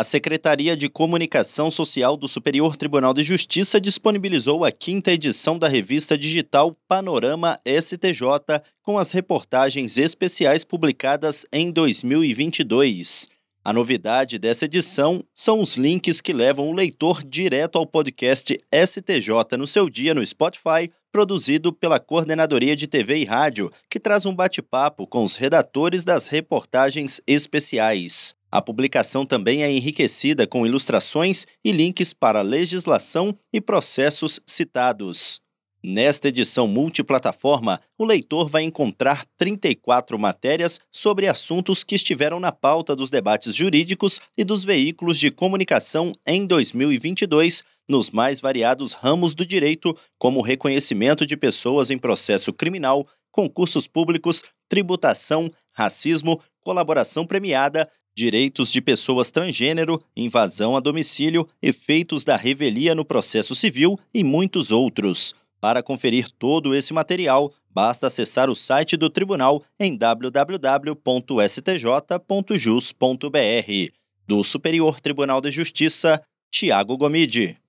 A Secretaria de Comunicação Social do Superior Tribunal de Justiça disponibilizou a quinta edição da revista digital Panorama STJ, com as reportagens especiais publicadas em 2022. A novidade dessa edição são os links que levam o leitor direto ao podcast STJ no seu dia no Spotify, produzido pela Coordenadoria de TV e Rádio, que traz um bate-papo com os redatores das reportagens especiais. A publicação também é enriquecida com ilustrações e links para legislação e processos citados. Nesta edição multiplataforma, o leitor vai encontrar 34 matérias sobre assuntos que estiveram na pauta dos debates jurídicos e dos veículos de comunicação em 2022, nos mais variados ramos do direito, como reconhecimento de pessoas em processo criminal, concursos públicos, tributação, racismo, colaboração premiada, direitos de pessoas transgênero, invasão a domicílio, efeitos da revelia no processo civil e muitos outros. Para conferir todo esse material, basta acessar o site do tribunal em www.stj.jus.br. Do Superior Tribunal de Justiça, Tiago Gomide.